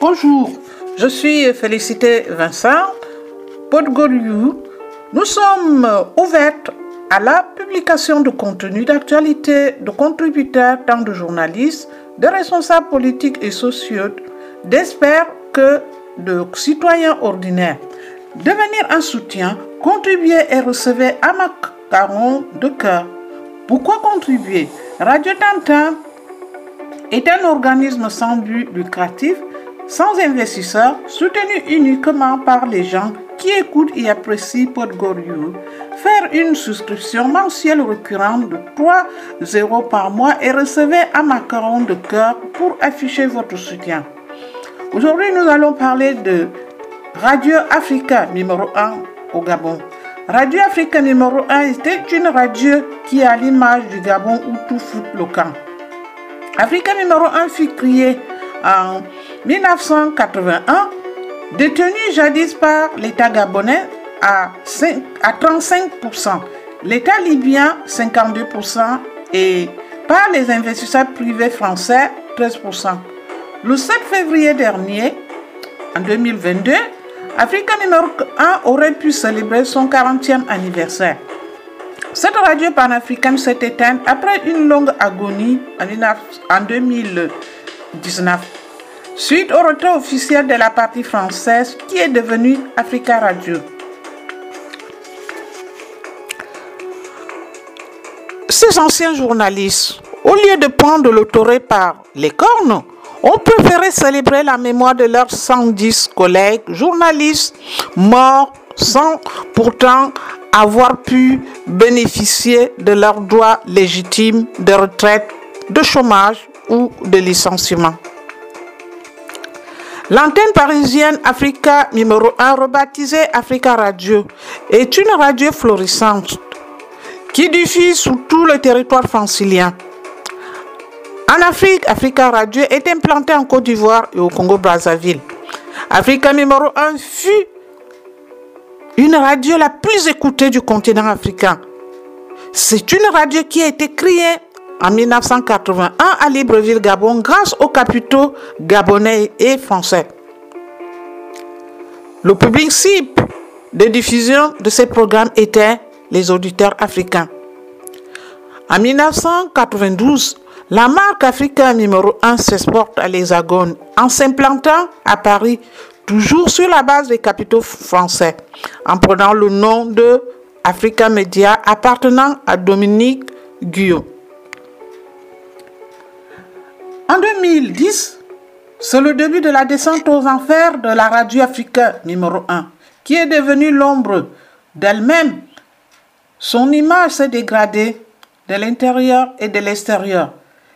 Bonjour, je suis Félicité Vincent, Podgoriou. Nous sommes ouvertes à la publication de contenu d'actualité de contributeurs, tant de journalistes, de responsables politiques et sociaux, d'experts que de citoyens ordinaires. Devenir un soutien, contribuer et recevoir un macaron de cœur. Pourquoi contribuer? Radio Tantin est un organisme sans but lucratif, sans investisseurs, soutenu uniquement par les gens qui écoutent et apprécient Podgoriou. Faire une souscription mensuelle récurrente de 3 euros par mois et recevez un macaron de cœur pour afficher votre soutien. Aujourd'hui, nous allons parler de Radio Africa numéro 1 au Gabon. Radio Africa numéro 1 était une radio qui à l'image du Gabon où tout fout le camp. Africa numéro 1 fut créée en 1981, détenue jadis par l'État gabonais à, 5, à 35%, l'État libyen 52% et par les investisseurs privés français 13%. Le 7 février dernier, en 2022, Africa numéro 1 aurait pu célébrer son 40e anniversaire. Cette radio panafricaine s'est éteinte après une longue agonie en 2019, suite au retrait officiel de la partie française qui est devenue Africa Radio. Ces anciens journalistes, au lieu de prendre le par les cornes, ont préféré célébrer la mémoire de leurs 110 collègues journalistes morts sans pourtant avoir pu bénéficier de leurs droits légitimes de retraite, de chômage ou de licenciement. L'antenne parisienne Africa numéro 1, rebaptisée Africa Radio, est une radio florissante qui diffuse sur tout le territoire francilien. En Afrique, Africa Radio est implantée en Côte d'Ivoire et au Congo-Brazzaville. Africa numéro 1 fut une radio la plus écoutée du continent africain. C'est une radio qui a été créée en 1981 à Libreville, Gabon, grâce aux capitaux gabonais et français. Le public cible de diffusion de ces programmes était les auditeurs africains. En 1992, la marque Africa numéro 1 s'exporte à l'Hexagone en s'implantant à Paris, toujours sur la base des capitaux français, en prenant le nom de Africa Media appartenant à Dominique Guyot. En 2010, c'est le début de la descente aux enfers de la radio Africa numéro 1, qui est devenue l'ombre d'elle-même. Son image s'est dégradée de l'intérieur et de l'extérieur.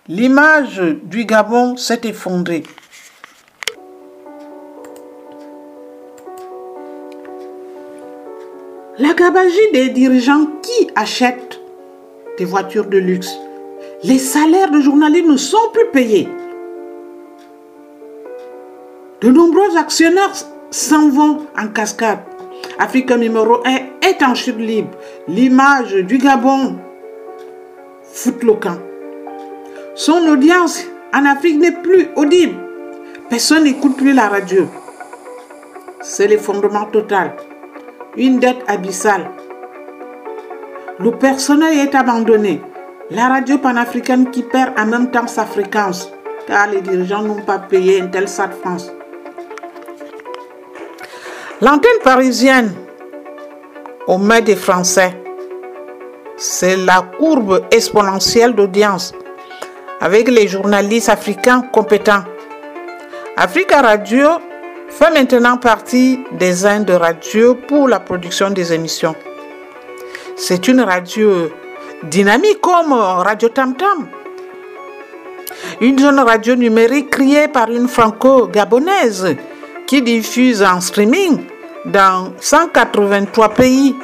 L'image du Gabon s'est effondrée. La gabagie des dirigeants qui achètent des voitures de luxe. Les salaires de journalistes ne sont plus payés. De nombreux actionnaires s'en vont en cascade. Afrique numéro 1 est en chute libre. L'image du Gabon fout le camp. Son audience en Afrique n'est plus audible. Personne n'écoute plus la radio. C'est l'effondrement total. Une dette abyssale. Le personnel est abandonné. La radio panafricaine qui perd en même temps sa fréquence, car les dirigeants n'ont pas payé Intelsat France. L'antenne parisienne au mains des Français, c'est la courbe exponentielle d'audience avec les journalistes africains compétents. Africa Radio fait maintenant partie des uns de radio pour la production des émissions. C'est une radio dynamique comme Radio Tam Tam. Une jeune radio numérique créée par une franco-gabonaise qui diffuse en streaming dans 183 pays.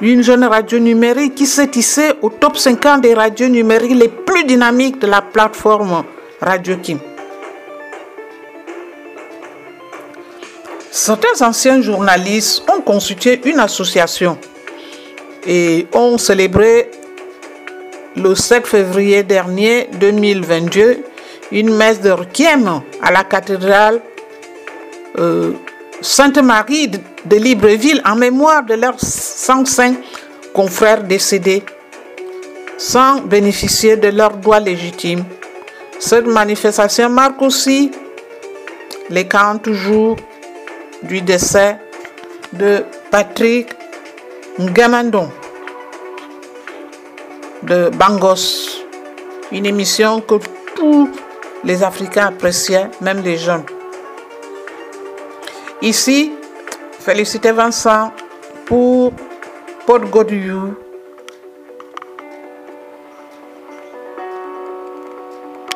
Une jeune radio numérique qui s'est tissée au top 50 des radios numériques les plus dynamiques de la plateforme Radio Kim. Certains anciens journalistes ont constitué une association et ont célébré le 7 février dernier 2022 une messe de requiem à la cathédrale euh, Sainte-Marie de Libreville en mémoire de leurs 105 confrères décédés sans bénéficier de leurs droits légitimes. Cette manifestation marque aussi les 40 jours du décès de Patrick Ngamandon de Bangos, une émission que tous les Africains appréciaient, même les jeunes. Ici, félicitez Vincent pour Port Godiou